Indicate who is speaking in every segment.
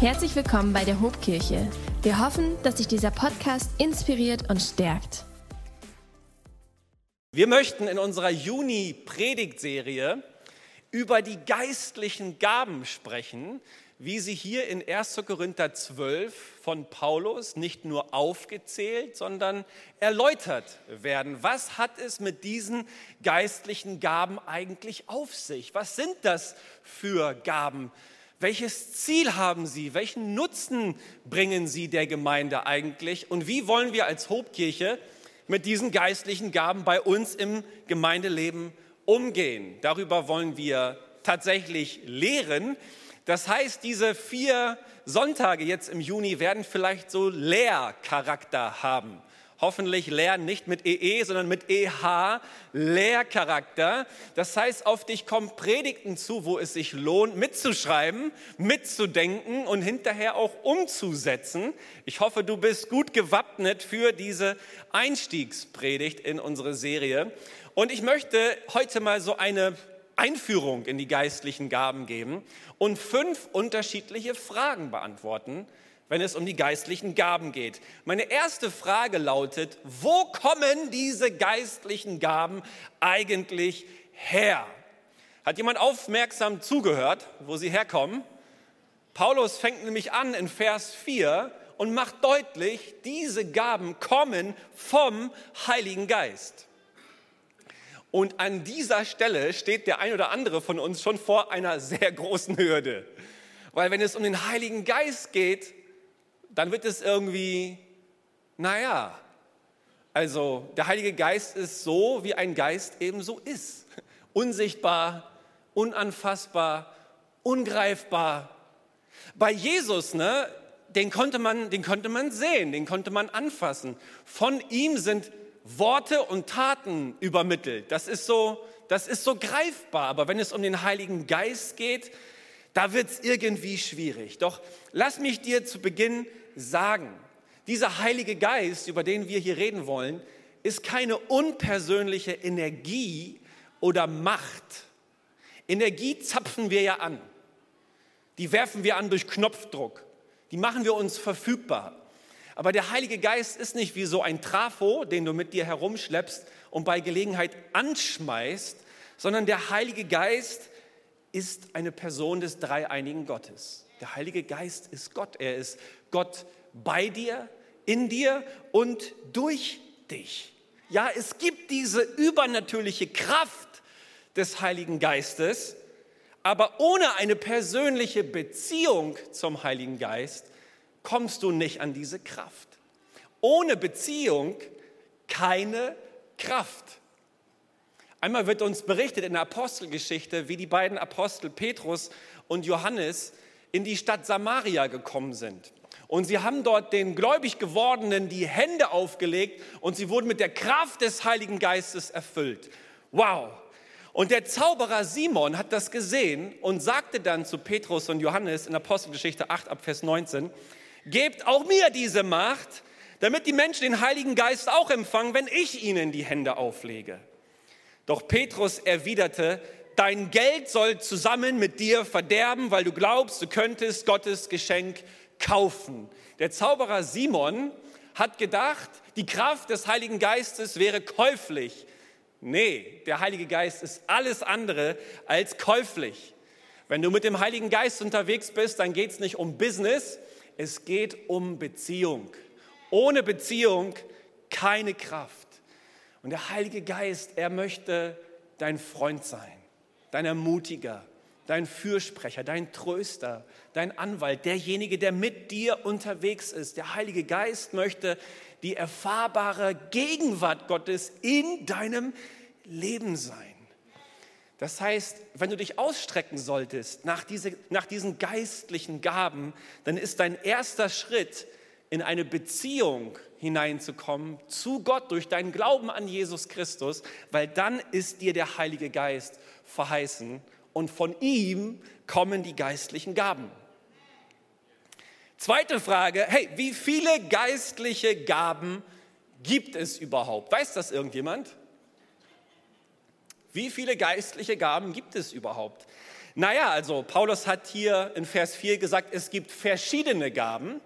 Speaker 1: Herzlich willkommen bei der Hobkirche. Wir hoffen, dass sich dieser Podcast inspiriert und stärkt.
Speaker 2: Wir möchten in unserer Juni-Predigtserie über die geistlichen Gaben sprechen, wie sie hier in 1. Korinther 12 von Paulus nicht nur aufgezählt, sondern erläutert werden. Was hat es mit diesen geistlichen Gaben eigentlich auf sich? Was sind das für Gaben? Welches Ziel haben sie? Welchen Nutzen bringen sie der Gemeinde eigentlich? Und wie wollen wir als Hobkirche mit diesen geistlichen Gaben bei uns im Gemeindeleben umgehen? Darüber wollen wir tatsächlich lehren. Das heißt, diese vier Sonntage jetzt im Juni werden vielleicht so Lehrcharakter haben. Hoffentlich leer nicht mit EE, e, sondern mit EH, Lehrcharakter. Das heißt, auf dich kommen Predigten zu, wo es sich lohnt, mitzuschreiben, mitzudenken und hinterher auch umzusetzen. Ich hoffe, du bist gut gewappnet für diese Einstiegspredigt in unsere Serie. Und ich möchte heute mal so eine Einführung in die geistlichen Gaben geben und fünf unterschiedliche Fragen beantworten, wenn es um die geistlichen Gaben geht. Meine erste Frage lautet, wo kommen diese geistlichen Gaben eigentlich her? Hat jemand aufmerksam zugehört, wo sie herkommen? Paulus fängt nämlich an in Vers 4 und macht deutlich, diese Gaben kommen vom Heiligen Geist. Und an dieser Stelle steht der ein oder andere von uns schon vor einer sehr großen Hürde. Weil wenn es um den Heiligen Geist geht, dann wird es irgendwie, naja, also der Heilige Geist ist so, wie ein Geist eben so ist. Unsichtbar, unanfassbar, ungreifbar. Bei Jesus, ne, den konnte man, den konnte man sehen, den konnte man anfassen. Von ihm sind Worte und Taten übermittelt. Das ist so, das ist so greifbar. Aber wenn es um den Heiligen Geist geht, da wird es irgendwie schwierig. Doch lass mich dir zu Beginn sagen, dieser Heilige Geist, über den wir hier reden wollen, ist keine unpersönliche Energie oder Macht. Energie zapfen wir ja an. Die werfen wir an durch Knopfdruck. Die machen wir uns verfügbar. Aber der Heilige Geist ist nicht wie so ein Trafo, den du mit dir herumschleppst und bei Gelegenheit anschmeißt, sondern der Heilige Geist ist eine Person des dreieinigen Gottes. Der Heilige Geist ist Gott. Er ist Gott bei dir, in dir und durch dich. Ja, es gibt diese übernatürliche Kraft des Heiligen Geistes, aber ohne eine persönliche Beziehung zum Heiligen Geist kommst du nicht an diese Kraft. Ohne Beziehung keine Kraft. Einmal wird uns berichtet in der Apostelgeschichte, wie die beiden Apostel Petrus und Johannes in die Stadt Samaria gekommen sind. Und sie haben dort den gläubig gewordenen die Hände aufgelegt und sie wurden mit der Kraft des Heiligen Geistes erfüllt. Wow! Und der Zauberer Simon hat das gesehen und sagte dann zu Petrus und Johannes in Apostelgeschichte 8 ab Vers 19, gebt auch mir diese Macht, damit die Menschen den Heiligen Geist auch empfangen, wenn ich ihnen die Hände auflege. Doch Petrus erwiderte, dein Geld soll zusammen mit dir verderben, weil du glaubst, du könntest Gottes Geschenk kaufen. Der Zauberer Simon hat gedacht, die Kraft des Heiligen Geistes wäre käuflich. Nee, der Heilige Geist ist alles andere als käuflich. Wenn du mit dem Heiligen Geist unterwegs bist, dann geht es nicht um Business, es geht um Beziehung. Ohne Beziehung keine Kraft. Und der Heilige Geist, er möchte dein Freund sein, dein Ermutiger, dein Fürsprecher, dein Tröster, dein Anwalt, derjenige, der mit dir unterwegs ist. Der Heilige Geist möchte die erfahrbare Gegenwart Gottes in deinem Leben sein. Das heißt, wenn du dich ausstrecken solltest nach, diese, nach diesen geistlichen Gaben, dann ist dein erster Schritt, in eine Beziehung hineinzukommen zu Gott durch deinen Glauben an Jesus Christus, weil dann ist dir der Heilige Geist verheißen und von ihm kommen die geistlichen Gaben. Zweite Frage, hey, wie viele geistliche Gaben gibt es überhaupt? Weiß das irgendjemand? Wie viele geistliche Gaben gibt es überhaupt? Naja, also Paulus hat hier in Vers 4 gesagt, es gibt verschiedene Gaben.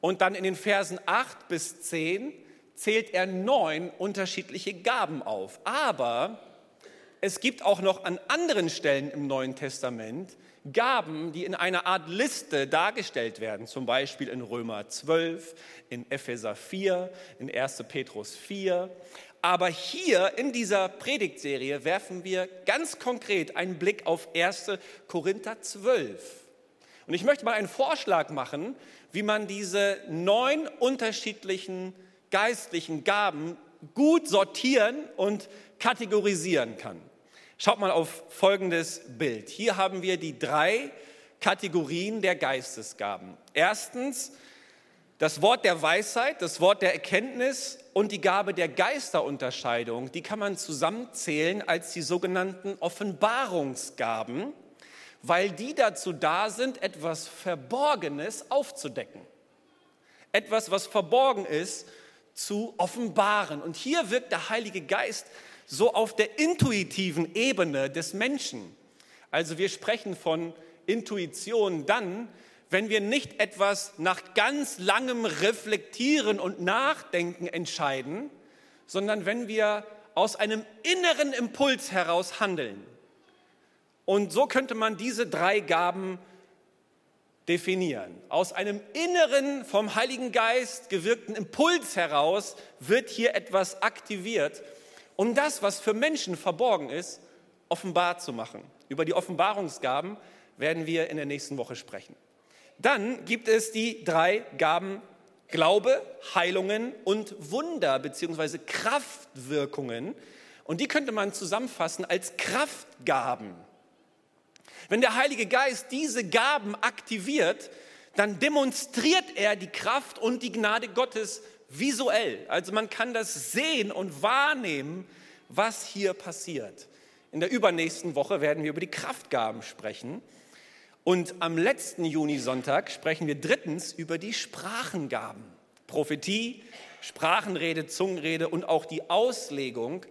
Speaker 2: Und dann in den Versen 8 bis 10 zählt er neun unterschiedliche Gaben auf. Aber es gibt auch noch an anderen Stellen im Neuen Testament Gaben, die in einer Art Liste dargestellt werden, zum Beispiel in Römer 12, in Epheser 4, in 1. Petrus 4. Aber hier in dieser Predigtserie werfen wir ganz konkret einen Blick auf 1. Korinther 12. Und ich möchte mal einen Vorschlag machen, wie man diese neun unterschiedlichen geistlichen Gaben gut sortieren und kategorisieren kann. Schaut mal auf folgendes Bild. Hier haben wir die drei Kategorien der Geistesgaben. Erstens das Wort der Weisheit, das Wort der Erkenntnis und die Gabe der Geisterunterscheidung, die kann man zusammenzählen als die sogenannten Offenbarungsgaben, weil die dazu da sind, etwas Verborgenes aufzudecken. Etwas, was verborgen ist, zu offenbaren. Und hier wirkt der Heilige Geist so auf der intuitiven Ebene des Menschen. Also wir sprechen von Intuition dann, wenn wir nicht etwas nach ganz langem Reflektieren und Nachdenken entscheiden, sondern wenn wir aus einem inneren Impuls heraus handeln. Und so könnte man diese drei Gaben definieren. Aus einem inneren, vom Heiligen Geist gewirkten Impuls heraus wird hier etwas aktiviert, um das, was für Menschen verborgen ist, offenbar zu machen. Über die Offenbarungsgaben werden wir in der nächsten Woche sprechen. Dann gibt es die drei Gaben Glaube, Heilungen und Wunder bzw. Kraftwirkungen. Und die könnte man zusammenfassen als Kraftgaben. Wenn der Heilige Geist diese Gaben aktiviert, dann demonstriert er die Kraft und die Gnade Gottes visuell. Also man kann das sehen und wahrnehmen, was hier passiert. In der übernächsten Woche werden wir über die Kraftgaben sprechen. Und am letzten Junisonntag sprechen wir drittens über die Sprachengaben. Prophetie, Sprachenrede, Zungenrede und auch die Auslegung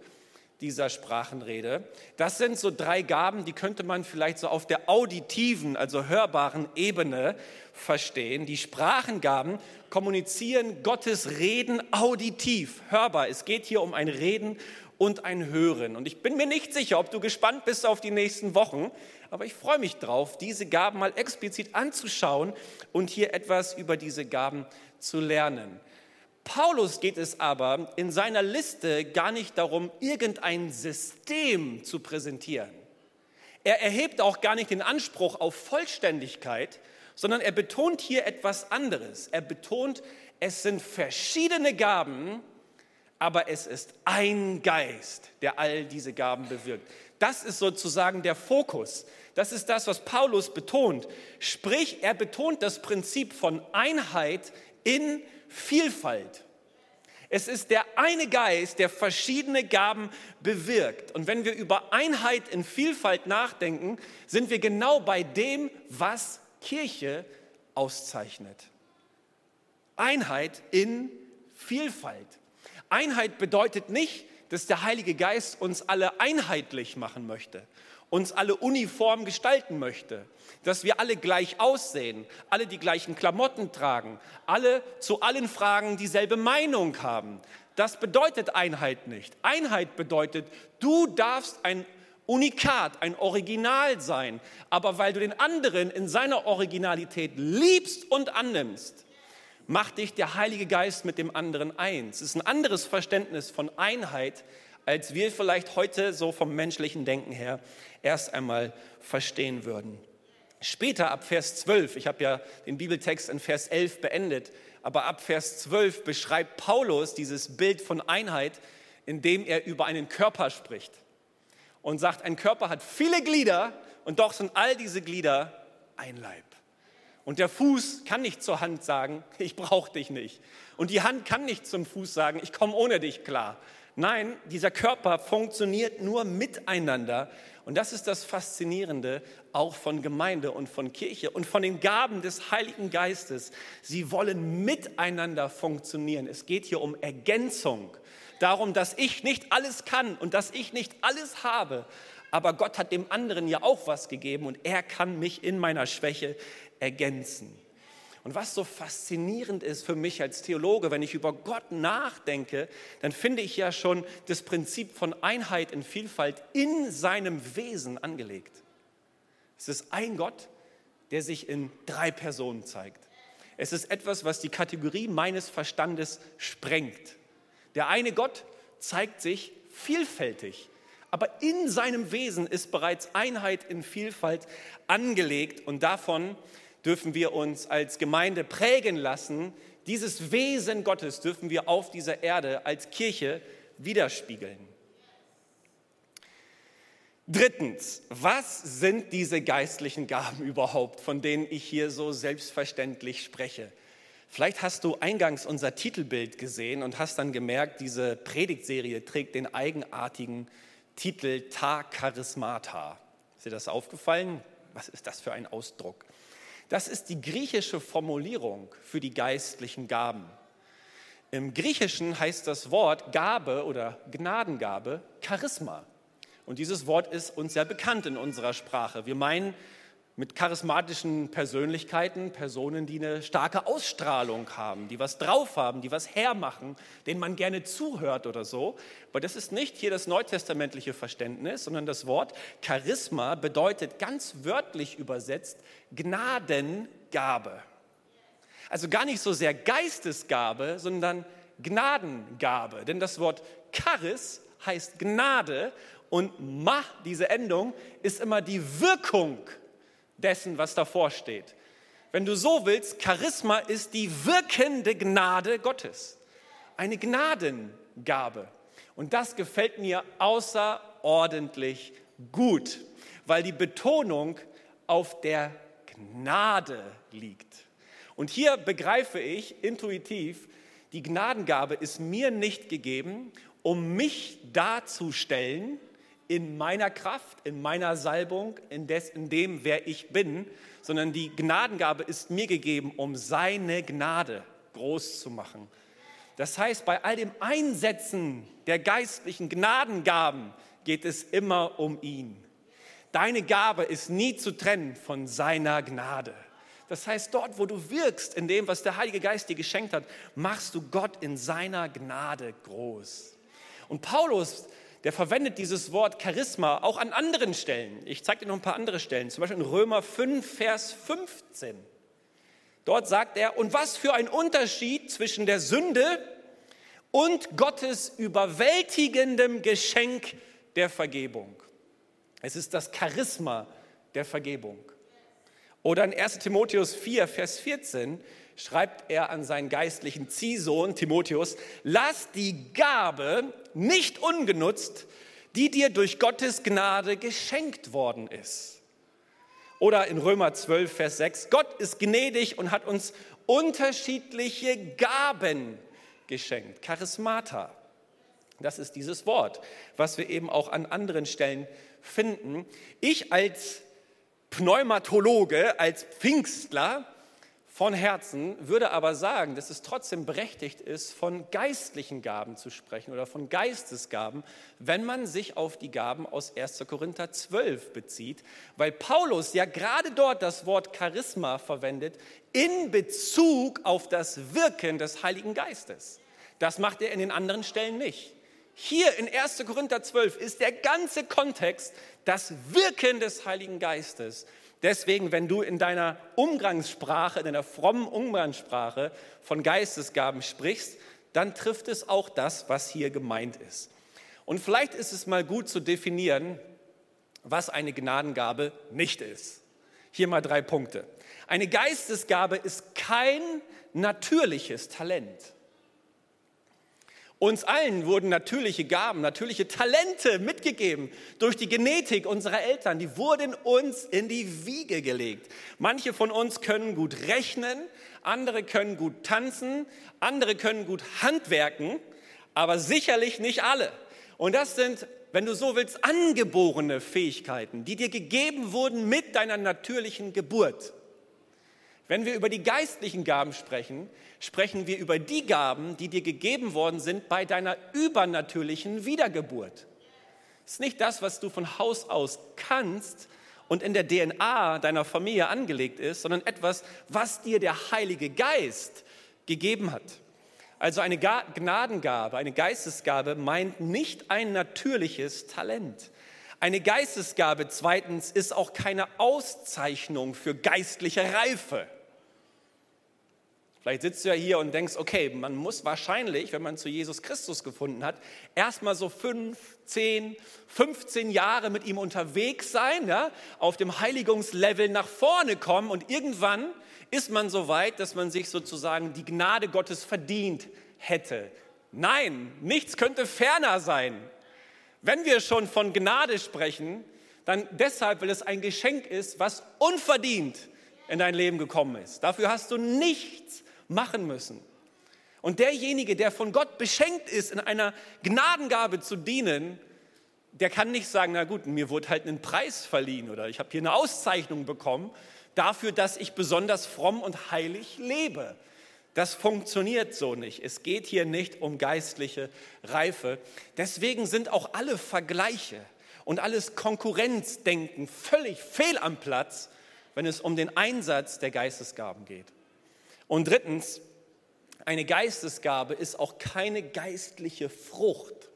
Speaker 2: dieser Sprachenrede. Das sind so drei Gaben, die könnte man vielleicht so auf der auditiven, also hörbaren Ebene verstehen. Die Sprachengaben kommunizieren Gottes Reden auditiv, hörbar. Es geht hier um ein Reden und ein Hören. Und ich bin mir nicht sicher, ob du gespannt bist auf die nächsten Wochen, aber ich freue mich drauf, diese Gaben mal explizit anzuschauen und hier etwas über diese Gaben zu lernen. Paulus geht es aber in seiner Liste gar nicht darum, irgendein System zu präsentieren. Er erhebt auch gar nicht den Anspruch auf Vollständigkeit, sondern er betont hier etwas anderes. Er betont, es sind verschiedene Gaben, aber es ist ein Geist, der all diese Gaben bewirkt. Das ist sozusagen der Fokus. Das ist das, was Paulus betont. Sprich, er betont das Prinzip von Einheit in Vielfalt. Es ist der eine Geist, der verschiedene Gaben bewirkt. Und wenn wir über Einheit in Vielfalt nachdenken, sind wir genau bei dem, was Kirche auszeichnet. Einheit in Vielfalt. Einheit bedeutet nicht, dass der Heilige Geist uns alle einheitlich machen möchte, uns alle uniform gestalten möchte, dass wir alle gleich aussehen, alle die gleichen Klamotten tragen, alle zu allen Fragen dieselbe Meinung haben. Das bedeutet Einheit nicht. Einheit bedeutet, du darfst ein Unikat, ein Original sein, aber weil du den anderen in seiner Originalität liebst und annimmst, macht dich der Heilige Geist mit dem anderen eins. Es ist ein anderes Verständnis von Einheit, als wir vielleicht heute so vom menschlichen Denken her erst einmal verstehen würden. Später ab Vers 12, ich habe ja den Bibeltext in Vers 11 beendet, aber ab Vers 12 beschreibt Paulus dieses Bild von Einheit, indem er über einen Körper spricht und sagt, ein Körper hat viele Glieder und doch sind all diese Glieder ein Leib. Und der Fuß kann nicht zur Hand sagen, ich brauche dich nicht. Und die Hand kann nicht zum Fuß sagen, ich komme ohne dich klar. Nein, dieser Körper funktioniert nur miteinander. Und das ist das Faszinierende auch von Gemeinde und von Kirche und von den Gaben des Heiligen Geistes. Sie wollen miteinander funktionieren. Es geht hier um Ergänzung. Darum, dass ich nicht alles kann und dass ich nicht alles habe, aber Gott hat dem anderen ja auch was gegeben und er kann mich in meiner Schwäche ergänzen. Und was so faszinierend ist für mich als Theologe, wenn ich über Gott nachdenke, dann finde ich ja schon das Prinzip von Einheit in Vielfalt in seinem Wesen angelegt. Es ist ein Gott, der sich in drei Personen zeigt. Es ist etwas, was die Kategorie meines Verstandes sprengt. Der eine Gott zeigt sich vielfältig, aber in seinem Wesen ist bereits Einheit in Vielfalt angelegt und davon dürfen wir uns als Gemeinde prägen lassen. Dieses Wesen Gottes dürfen wir auf dieser Erde als Kirche widerspiegeln. Drittens, was sind diese geistlichen Gaben überhaupt, von denen ich hier so selbstverständlich spreche? Vielleicht hast du eingangs unser Titelbild gesehen und hast dann gemerkt, diese Predigtserie trägt den eigenartigen Titel Ta Charismata. Ist dir das aufgefallen? Was ist das für ein Ausdruck? Das ist die griechische Formulierung für die geistlichen Gaben. Im Griechischen heißt das Wort Gabe oder Gnadengabe Charisma. Und dieses Wort ist uns sehr bekannt in unserer Sprache. Wir meinen mit charismatischen Persönlichkeiten, Personen, die eine starke Ausstrahlung haben, die was drauf haben, die was hermachen, denen man gerne zuhört oder so. Aber das ist nicht hier das neutestamentliche Verständnis, sondern das Wort Charisma bedeutet ganz wörtlich übersetzt Gnadengabe. Also gar nicht so sehr Geistesgabe, sondern Gnadengabe. Denn das Wort Charis heißt Gnade und Ma, diese Endung, ist immer die Wirkung dessen, was davor steht. Wenn du so willst, Charisma ist die wirkende Gnade Gottes. Eine Gnadengabe. Und das gefällt mir außerordentlich gut, weil die Betonung auf der Gnade liegt. Und hier begreife ich intuitiv, die Gnadengabe ist mir nicht gegeben, um mich darzustellen, in meiner Kraft, in meiner Salbung, in, des, in dem, wer ich bin, sondern die Gnadengabe ist mir gegeben, um seine Gnade groß zu machen. Das heißt, bei all dem Einsetzen der geistlichen Gnadengaben geht es immer um ihn. Deine Gabe ist nie zu trennen von seiner Gnade. Das heißt, dort, wo du wirkst, in dem, was der Heilige Geist dir geschenkt hat, machst du Gott in seiner Gnade groß. Und Paulus der verwendet dieses Wort Charisma auch an anderen Stellen. Ich zeige dir noch ein paar andere Stellen, zum Beispiel in Römer 5, Vers 15. Dort sagt er, und was für ein Unterschied zwischen der Sünde und Gottes überwältigendem Geschenk der Vergebung. Es ist das Charisma der Vergebung. Oder in 1 Timotheus 4, Vers 14 schreibt er an seinen geistlichen Ziehsohn Timotheus, lass die Gabe nicht ungenutzt, die dir durch Gottes Gnade geschenkt worden ist. Oder in Römer 12, Vers 6, Gott ist gnädig und hat uns unterschiedliche Gaben geschenkt. Charismata. Das ist dieses Wort, was wir eben auch an anderen Stellen finden. Ich als Pneumatologe, als Pfingstler, von Herzen, würde aber sagen, dass es trotzdem berechtigt ist, von geistlichen Gaben zu sprechen oder von Geistesgaben, wenn man sich auf die Gaben aus 1. Korinther 12 bezieht, weil Paulus ja gerade dort das Wort Charisma verwendet in Bezug auf das Wirken des Heiligen Geistes. Das macht er in den anderen Stellen nicht. Hier in 1. Korinther 12 ist der ganze Kontext das Wirken des Heiligen Geistes. Deswegen, wenn du in deiner Umgangssprache, in deiner frommen Umgangssprache von Geistesgaben sprichst, dann trifft es auch das, was hier gemeint ist. Und vielleicht ist es mal gut zu definieren, was eine Gnadengabe nicht ist. Hier mal drei Punkte. Eine Geistesgabe ist kein natürliches Talent. Uns allen wurden natürliche Gaben, natürliche Talente mitgegeben durch die Genetik unserer Eltern. Die wurden uns in die Wiege gelegt. Manche von uns können gut rechnen, andere können gut tanzen, andere können gut handwerken, aber sicherlich nicht alle. Und das sind, wenn du so willst, angeborene Fähigkeiten, die dir gegeben wurden mit deiner natürlichen Geburt. Wenn wir über die geistlichen Gaben sprechen, sprechen wir über die Gaben, die dir gegeben worden sind bei deiner übernatürlichen Wiedergeburt. Es ist nicht das, was du von Haus aus kannst und in der DNA deiner Familie angelegt ist, sondern etwas, was dir der Heilige Geist gegeben hat. Also eine Gnadengabe, eine Geistesgabe meint nicht ein natürliches Talent. Eine Geistesgabe zweitens ist auch keine Auszeichnung für geistliche Reife. Vielleicht sitzt du ja hier und denkst, okay, man muss wahrscheinlich, wenn man zu Jesus Christus gefunden hat, erstmal so fünf, zehn, 15 Jahre mit ihm unterwegs sein, ja, auf dem Heiligungslevel nach vorne kommen und irgendwann ist man so weit, dass man sich sozusagen die Gnade Gottes verdient hätte. Nein, nichts könnte ferner sein. Wenn wir schon von Gnade sprechen, dann deshalb, weil es ein Geschenk ist, was unverdient in dein Leben gekommen ist. Dafür hast du nichts machen müssen. Und derjenige, der von Gott beschenkt ist, in einer Gnadengabe zu dienen, der kann nicht sagen, na gut, mir wurde halt ein Preis verliehen oder ich habe hier eine Auszeichnung bekommen dafür, dass ich besonders fromm und heilig lebe. Das funktioniert so nicht. Es geht hier nicht um geistliche Reife. Deswegen sind auch alle Vergleiche und alles Konkurrenzdenken völlig fehl am Platz, wenn es um den Einsatz der Geistesgaben geht. Und drittens, eine Geistesgabe ist auch keine geistliche Frucht.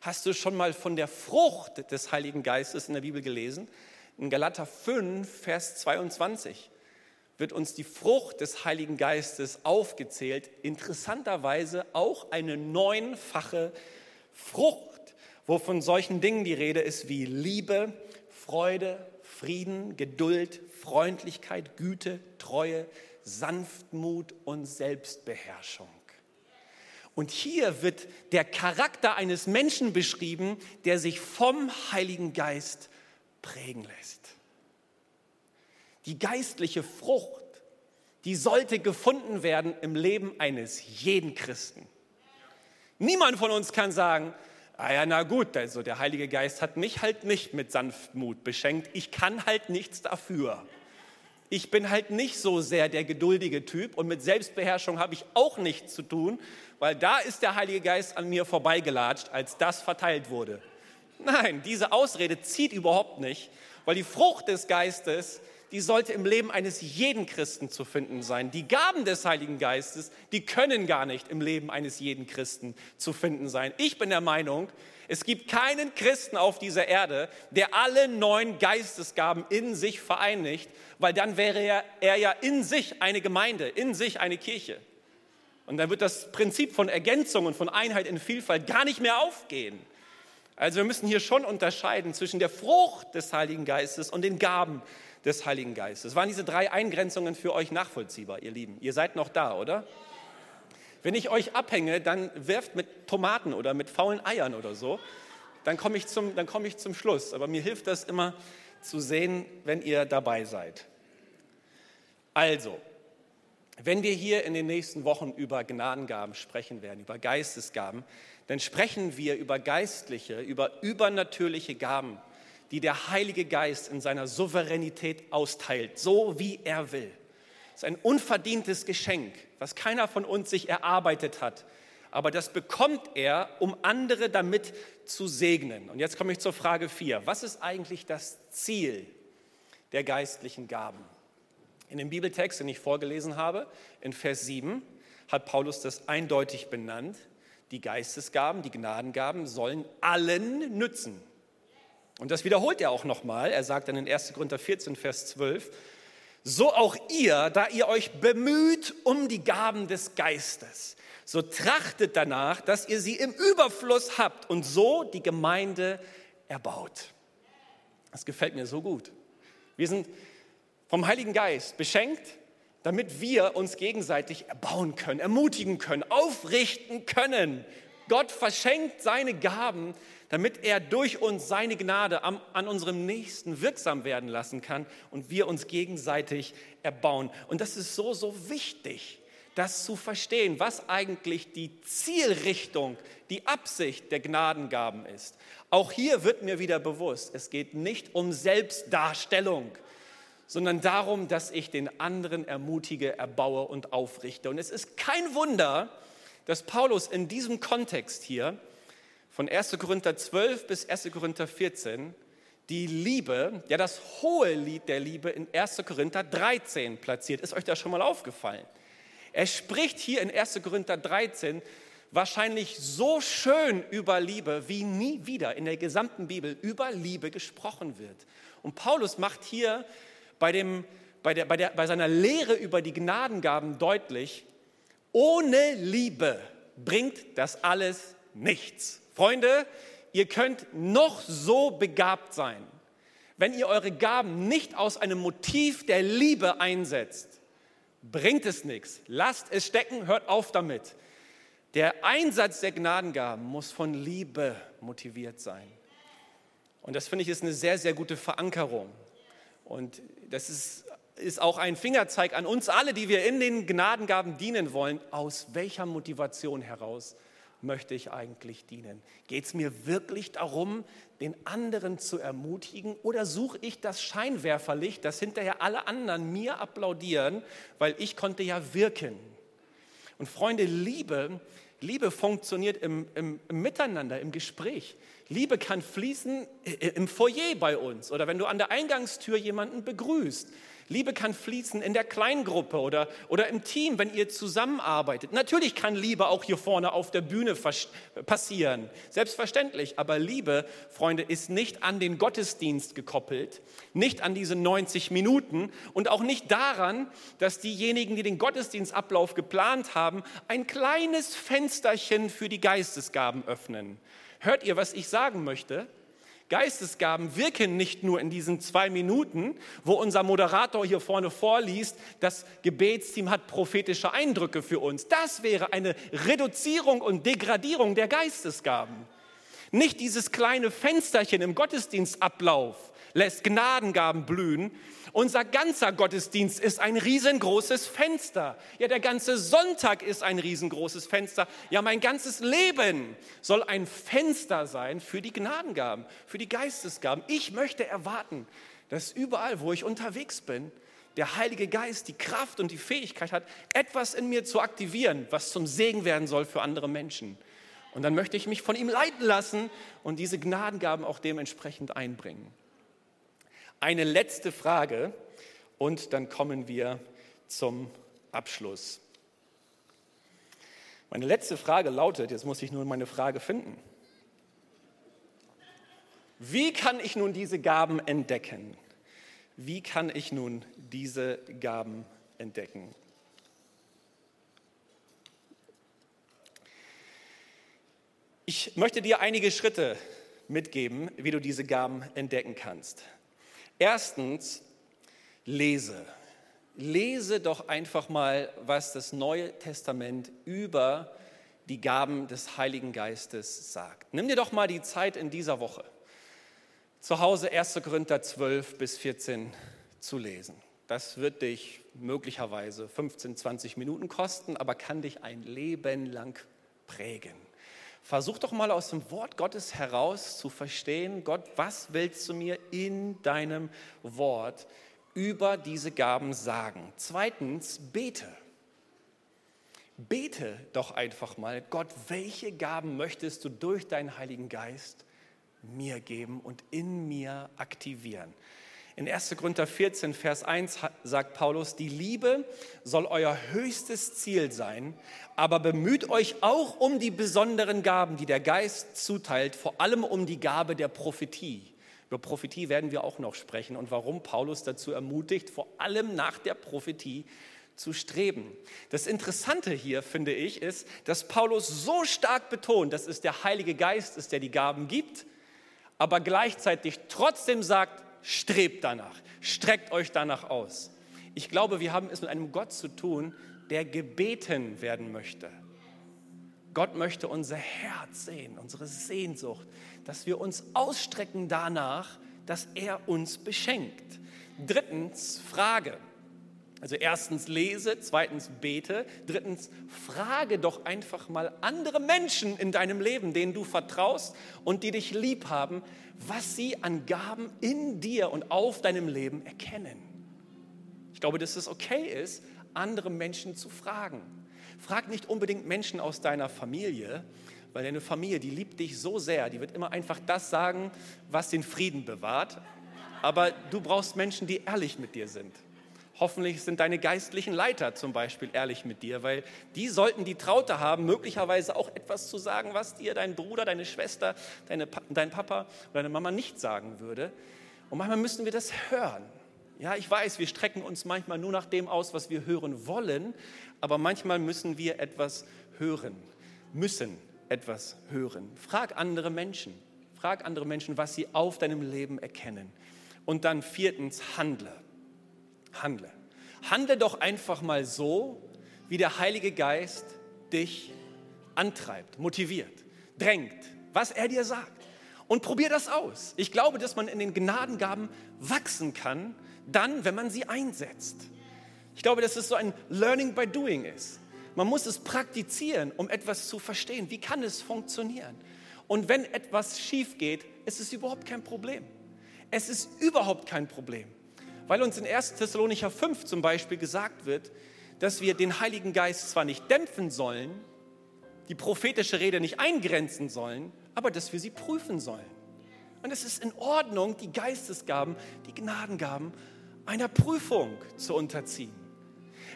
Speaker 2: Hast du schon mal von der Frucht des Heiligen Geistes in der Bibel gelesen? In Galater 5, Vers 22 wird uns die Frucht des Heiligen Geistes aufgezählt. Interessanterweise auch eine neunfache Frucht, wo von solchen Dingen die Rede ist wie Liebe, Freude, Frieden, Geduld, Freundlichkeit, Güte, Treue, Sanftmut und Selbstbeherrschung. Und hier wird der Charakter eines Menschen beschrieben, der sich vom Heiligen Geist prägen lässt. Die geistliche Frucht, die sollte gefunden werden im Leben eines jeden Christen. Niemand von uns kann sagen, ah ja, na gut, also der Heilige Geist hat mich halt nicht mit Sanftmut beschenkt, ich kann halt nichts dafür ich bin halt nicht so sehr der geduldige Typ und mit Selbstbeherrschung habe ich auch nichts zu tun, weil da ist der Heilige Geist an mir vorbeigelatscht, als das verteilt wurde. Nein, diese Ausrede zieht überhaupt nicht, weil die Frucht des Geistes, die sollte im Leben eines jeden Christen zu finden sein. Die Gaben des Heiligen Geistes, die können gar nicht im Leben eines jeden Christen zu finden sein. Ich bin der Meinung, es gibt keinen Christen auf dieser Erde, der alle neun Geistesgaben in sich vereinigt, weil dann wäre er, er ja in sich eine Gemeinde, in sich eine Kirche. Und dann wird das Prinzip von Ergänzung und von Einheit in Vielfalt gar nicht mehr aufgehen. Also wir müssen hier schon unterscheiden zwischen der Frucht des Heiligen Geistes und den Gaben des Heiligen Geistes. Waren diese drei Eingrenzungen für euch nachvollziehbar, ihr Lieben? Ihr seid noch da, oder? Wenn ich euch abhänge, dann werft mit Tomaten oder mit faulen Eiern oder so. Dann komme ich, komm ich zum Schluss. Aber mir hilft das immer zu sehen, wenn ihr dabei seid. Also, wenn wir hier in den nächsten Wochen über Gnadengaben sprechen werden, über Geistesgaben, dann sprechen wir über geistliche, über übernatürliche Gaben, die der Heilige Geist in seiner Souveränität austeilt, so wie er will. Es ist ein unverdientes Geschenk, was keiner von uns sich erarbeitet hat. Aber das bekommt er, um andere damit zu segnen. Und jetzt komme ich zur Frage 4. Was ist eigentlich das Ziel der geistlichen Gaben? In dem Bibeltext, den ich vorgelesen habe, in Vers 7, hat Paulus das eindeutig benannt. Die Geistesgaben, die Gnadengaben sollen allen nützen. Und das wiederholt er auch nochmal. Er sagt dann in 1. Korinther 14, Vers 12, so auch ihr, da ihr euch bemüht um die Gaben des Geistes. So trachtet danach, dass ihr sie im Überfluss habt und so die Gemeinde erbaut. Das gefällt mir so gut. Wir sind vom Heiligen Geist beschenkt, damit wir uns gegenseitig erbauen können, ermutigen können, aufrichten können. Gott verschenkt seine Gaben, damit er durch uns seine Gnade an, an unserem Nächsten wirksam werden lassen kann und wir uns gegenseitig erbauen. Und das ist so, so wichtig, das zu verstehen, was eigentlich die Zielrichtung, die Absicht der Gnadengaben ist. Auch hier wird mir wieder bewusst, es geht nicht um Selbstdarstellung, sondern darum, dass ich den anderen ermutige, erbaue und aufrichte. Und es ist kein Wunder, dass Paulus in diesem Kontext hier von 1. Korinther 12 bis 1. Korinther 14 die Liebe, ja das hohe Lied der Liebe in 1. Korinther 13 platziert. Ist euch das schon mal aufgefallen? Er spricht hier in 1. Korinther 13 wahrscheinlich so schön über Liebe, wie nie wieder in der gesamten Bibel über Liebe gesprochen wird. Und Paulus macht hier bei, dem, bei, der, bei, der, bei seiner Lehre über die Gnadengaben deutlich, ohne Liebe bringt das alles nichts. Freunde, ihr könnt noch so begabt sein. Wenn ihr eure Gaben nicht aus einem Motiv der Liebe einsetzt, bringt es nichts. Lasst es stecken, hört auf damit. Der Einsatz der Gnadengaben muss von Liebe motiviert sein. Und das finde ich ist eine sehr, sehr gute Verankerung. Und das ist, ist auch ein Fingerzeig an uns alle, die wir in den Gnadengaben dienen wollen. Aus welcher Motivation heraus möchte ich eigentlich dienen? Geht es mir wirklich darum, den anderen zu ermutigen oder suche ich das Scheinwerferlicht, dass hinterher alle anderen mir applaudieren, weil ich konnte ja wirken? Und Freunde, Liebe, Liebe funktioniert im, im, im Miteinander, im Gespräch. Liebe kann fließen im Foyer bei uns oder wenn du an der Eingangstür jemanden begrüßt. Liebe kann fließen in der Kleingruppe oder, oder im Team, wenn ihr zusammenarbeitet. Natürlich kann Liebe auch hier vorne auf der Bühne passieren, selbstverständlich. Aber Liebe, Freunde, ist nicht an den Gottesdienst gekoppelt, nicht an diese 90 Minuten und auch nicht daran, dass diejenigen, die den Gottesdienstablauf geplant haben, ein kleines Fensterchen für die Geistesgaben öffnen. Hört ihr, was ich sagen möchte? Geistesgaben wirken nicht nur in diesen zwei Minuten, wo unser Moderator hier vorne vorliest, das Gebetsteam hat prophetische Eindrücke für uns. Das wäre eine Reduzierung und Degradierung der Geistesgaben. Nicht dieses kleine Fensterchen im Gottesdienstablauf lässt Gnadengaben blühen, unser ganzer Gottesdienst ist ein riesengroßes Fenster. Ja, der ganze Sonntag ist ein riesengroßes Fenster. Ja, mein ganzes Leben soll ein Fenster sein für die Gnadengaben, für die Geistesgaben. Ich möchte erwarten, dass überall, wo ich unterwegs bin, der Heilige Geist die Kraft und die Fähigkeit hat, etwas in mir zu aktivieren, was zum Segen werden soll für andere Menschen. Und dann möchte ich mich von ihm leiten lassen und diese Gnadengaben auch dementsprechend einbringen eine letzte Frage und dann kommen wir zum Abschluss. Meine letzte Frage lautet, jetzt muss ich nur meine Frage finden. Wie kann ich nun diese Gaben entdecken? Wie kann ich nun diese Gaben entdecken? Ich möchte dir einige Schritte mitgeben, wie du diese Gaben entdecken kannst. Erstens, lese. Lese doch einfach mal, was das Neue Testament über die Gaben des Heiligen Geistes sagt. Nimm dir doch mal die Zeit in dieser Woche, zu Hause 1. Korinther 12 bis 14 zu lesen. Das wird dich möglicherweise 15, 20 Minuten kosten, aber kann dich ein Leben lang prägen. Versuch doch mal aus dem Wort Gottes heraus zu verstehen, Gott, was willst du mir in deinem Wort über diese Gaben sagen? Zweitens, bete. Bete doch einfach mal, Gott, welche Gaben möchtest du durch deinen Heiligen Geist mir geben und in mir aktivieren? In 1. Korinther 14, Vers 1 sagt Paulus, die Liebe soll euer höchstes Ziel sein, aber bemüht euch auch um die besonderen Gaben, die der Geist zuteilt, vor allem um die Gabe der Prophetie. Über Prophetie werden wir auch noch sprechen und warum Paulus dazu ermutigt, vor allem nach der Prophetie zu streben. Das Interessante hier, finde ich, ist, dass Paulus so stark betont, dass es der Heilige Geist ist, der die Gaben gibt, aber gleichzeitig trotzdem sagt, strebt danach, streckt euch danach aus. Ich glaube, wir haben es mit einem Gott zu tun, der gebeten werden möchte. Gott möchte unser Herz sehen, unsere Sehnsucht, dass wir uns ausstrecken danach, dass er uns beschenkt. Drittens, Frage. Also erstens lese, zweitens bete, drittens frage doch einfach mal andere Menschen in deinem Leben, denen du vertraust und die dich lieb haben, was sie an Gaben in dir und auf deinem Leben erkennen. Ich glaube, dass es okay ist, andere Menschen zu fragen. Frag nicht unbedingt Menschen aus deiner Familie, weil deine Familie, die liebt dich so sehr, die wird immer einfach das sagen, was den Frieden bewahrt. Aber du brauchst Menschen, die ehrlich mit dir sind. Hoffentlich sind deine geistlichen Leiter zum Beispiel ehrlich mit dir, weil die sollten die Traute haben, möglicherweise auch etwas zu sagen, was dir dein Bruder, deine Schwester, deine, dein Papa oder deine Mama nicht sagen würde. Und manchmal müssen wir das hören. Ja, ich weiß, wir strecken uns manchmal nur nach dem aus, was wir hören wollen, aber manchmal müssen wir etwas hören, müssen etwas hören. Frag andere Menschen, frag andere Menschen, was sie auf deinem Leben erkennen. Und dann viertens, handle. Handle. Handle doch einfach mal so, wie der Heilige Geist dich antreibt, motiviert, drängt, was er dir sagt. Und probier das aus. Ich glaube, dass man in den Gnadengaben wachsen kann, dann, wenn man sie einsetzt. Ich glaube, dass es so ein Learning by Doing ist. Man muss es praktizieren, um etwas zu verstehen. Wie kann es funktionieren? Und wenn etwas schief geht, ist es überhaupt kein Problem. Es ist überhaupt kein Problem, weil uns in 1. Thessalonicher 5 zum Beispiel gesagt wird, dass wir den Heiligen Geist zwar nicht dämpfen sollen, die prophetische Rede nicht eingrenzen sollen, aber dass wir sie prüfen sollen. Und es ist in Ordnung, die Geistesgaben, die Gnadengaben einer Prüfung zu unterziehen.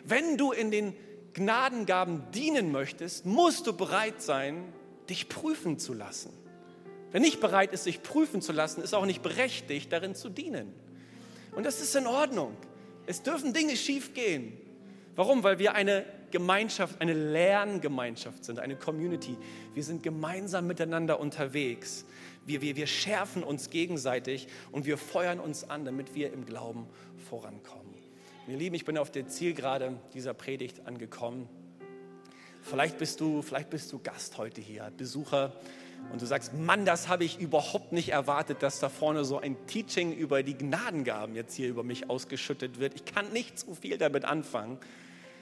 Speaker 2: Wenn du in den Gnadengaben dienen möchtest, musst du bereit sein, dich prüfen zu lassen. Wer nicht bereit ist, sich prüfen zu lassen, ist auch nicht berechtigt, darin zu dienen. Und das ist in Ordnung. Es dürfen Dinge schiefgehen. Warum? Weil wir eine Gemeinschaft, eine Lerngemeinschaft sind, eine Community. Wir sind gemeinsam miteinander unterwegs. Wir, wir, wir schärfen uns gegenseitig und wir feuern uns an, damit wir im Glauben vorankommen. Ihr Lieben, ich bin auf der Zielgerade dieser Predigt angekommen. Vielleicht bist du, vielleicht bist du Gast heute hier, Besucher und du sagst, Mann, das habe ich überhaupt nicht erwartet, dass da vorne so ein Teaching über die Gnadengaben jetzt hier über mich ausgeschüttet wird. Ich kann nicht zu viel damit anfangen.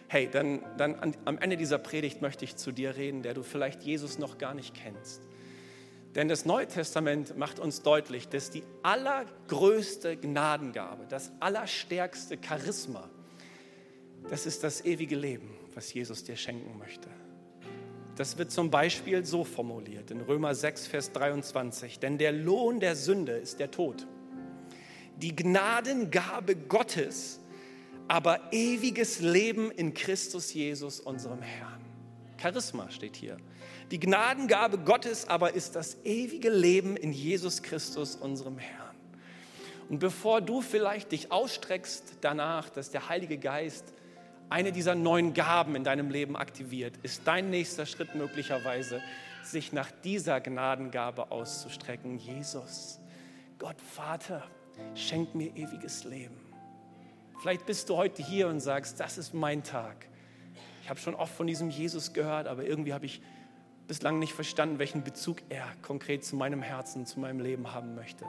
Speaker 2: Hey, dann, dann an, am Ende dieser Predigt möchte ich zu dir reden, der du vielleicht Jesus noch gar nicht kennst. Denn das Neue Testament macht uns deutlich, dass die allergrößte Gnadengabe, das allerstärkste Charisma, das ist das ewige Leben, was Jesus dir schenken möchte. Das wird zum Beispiel so formuliert in Römer 6, Vers 23. Denn der Lohn der Sünde ist der Tod. Die Gnadengabe Gottes, aber ewiges Leben in Christus Jesus, unserem Herrn. Charisma steht hier. Die Gnadengabe Gottes aber ist das ewige Leben in Jesus Christus, unserem Herrn. Und bevor du vielleicht dich ausstreckst danach, dass der Heilige Geist eine dieser neuen Gaben in deinem Leben aktiviert, ist dein nächster Schritt möglicherweise, sich nach dieser Gnadengabe auszustrecken. Jesus, Gott Vater, schenk mir ewiges Leben. Vielleicht bist du heute hier und sagst, das ist mein Tag. Ich habe schon oft von diesem Jesus gehört, aber irgendwie habe ich bislang nicht verstanden, welchen Bezug er konkret zu meinem Herzen, zu meinem Leben haben möchte.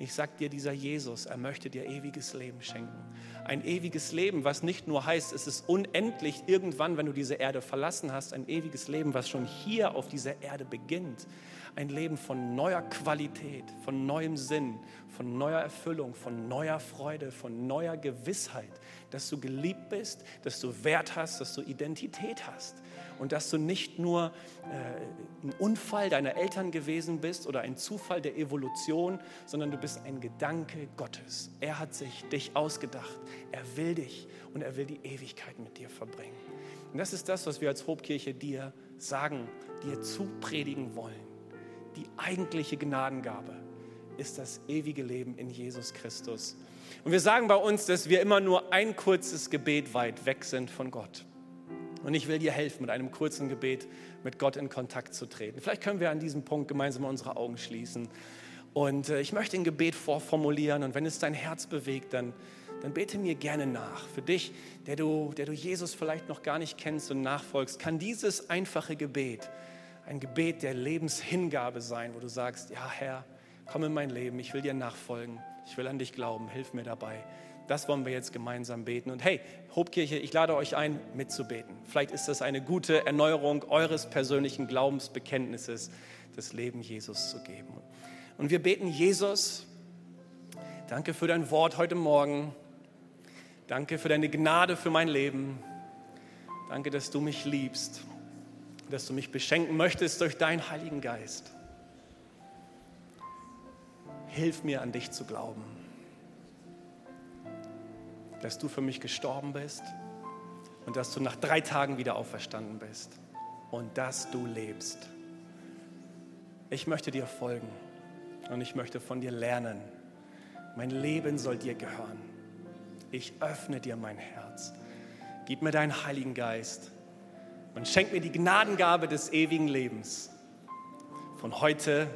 Speaker 2: Ich sag dir, dieser Jesus, er möchte dir ewiges Leben schenken. Ein ewiges Leben, was nicht nur heißt, es ist unendlich irgendwann, wenn du diese Erde verlassen hast, ein ewiges Leben, was schon hier auf dieser Erde beginnt. Ein Leben von neuer Qualität, von neuem Sinn, von neuer Erfüllung, von neuer Freude, von neuer Gewissheit, dass du geliebt bist, dass du Wert hast, dass du Identität hast und dass du nicht nur äh, ein Unfall deiner Eltern gewesen bist oder ein Zufall der Evolution, sondern du bist ein Gedanke Gottes. Er hat sich dich ausgedacht. Er will dich und er will die Ewigkeit mit dir verbringen. Und das ist das, was wir als Hobkirche dir sagen, dir zupredigen wollen. Die eigentliche Gnadengabe ist das ewige Leben in Jesus Christus. Und wir sagen bei uns, dass wir immer nur ein kurzes Gebet weit weg sind von Gott. Und ich will dir helfen, mit einem kurzen Gebet mit Gott in Kontakt zu treten. Vielleicht können wir an diesem Punkt gemeinsam unsere Augen schließen. Und äh, ich möchte ein Gebet vorformulieren. Und wenn es dein Herz bewegt, dann, dann bete mir gerne nach. Für dich, der du, der du Jesus vielleicht noch gar nicht kennst und nachfolgst, kann dieses einfache Gebet ein Gebet der Lebenshingabe sein, wo du sagst, ja Herr, komm in mein Leben, ich will dir nachfolgen, ich will an dich glauben, hilf mir dabei. Das wollen wir jetzt gemeinsam beten. Und hey, Hobkirche, ich lade euch ein, mitzubeten. Vielleicht ist das eine gute Erneuerung eures persönlichen Glaubensbekenntnisses, das Leben Jesus zu geben. Und wir beten, Jesus, danke für dein Wort heute Morgen. Danke für deine Gnade für mein Leben. Danke, dass du mich liebst. dass du mich beschenken möchtest durch deinen Heiligen Geist. Hilf mir an dich zu glauben, dass du für mich gestorben bist und dass du nach drei Tagen wieder auferstanden bist und dass du lebst. Ich möchte dir folgen und ich möchte von dir lernen. Mein Leben soll dir gehören. Ich öffne dir mein Herz. Gib mir deinen Heiligen Geist und schenk mir die Gnadengabe des ewigen Lebens. Von heute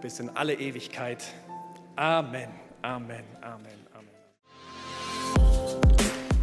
Speaker 2: bis in alle Ewigkeit. Amen, Amen,
Speaker 1: Amen.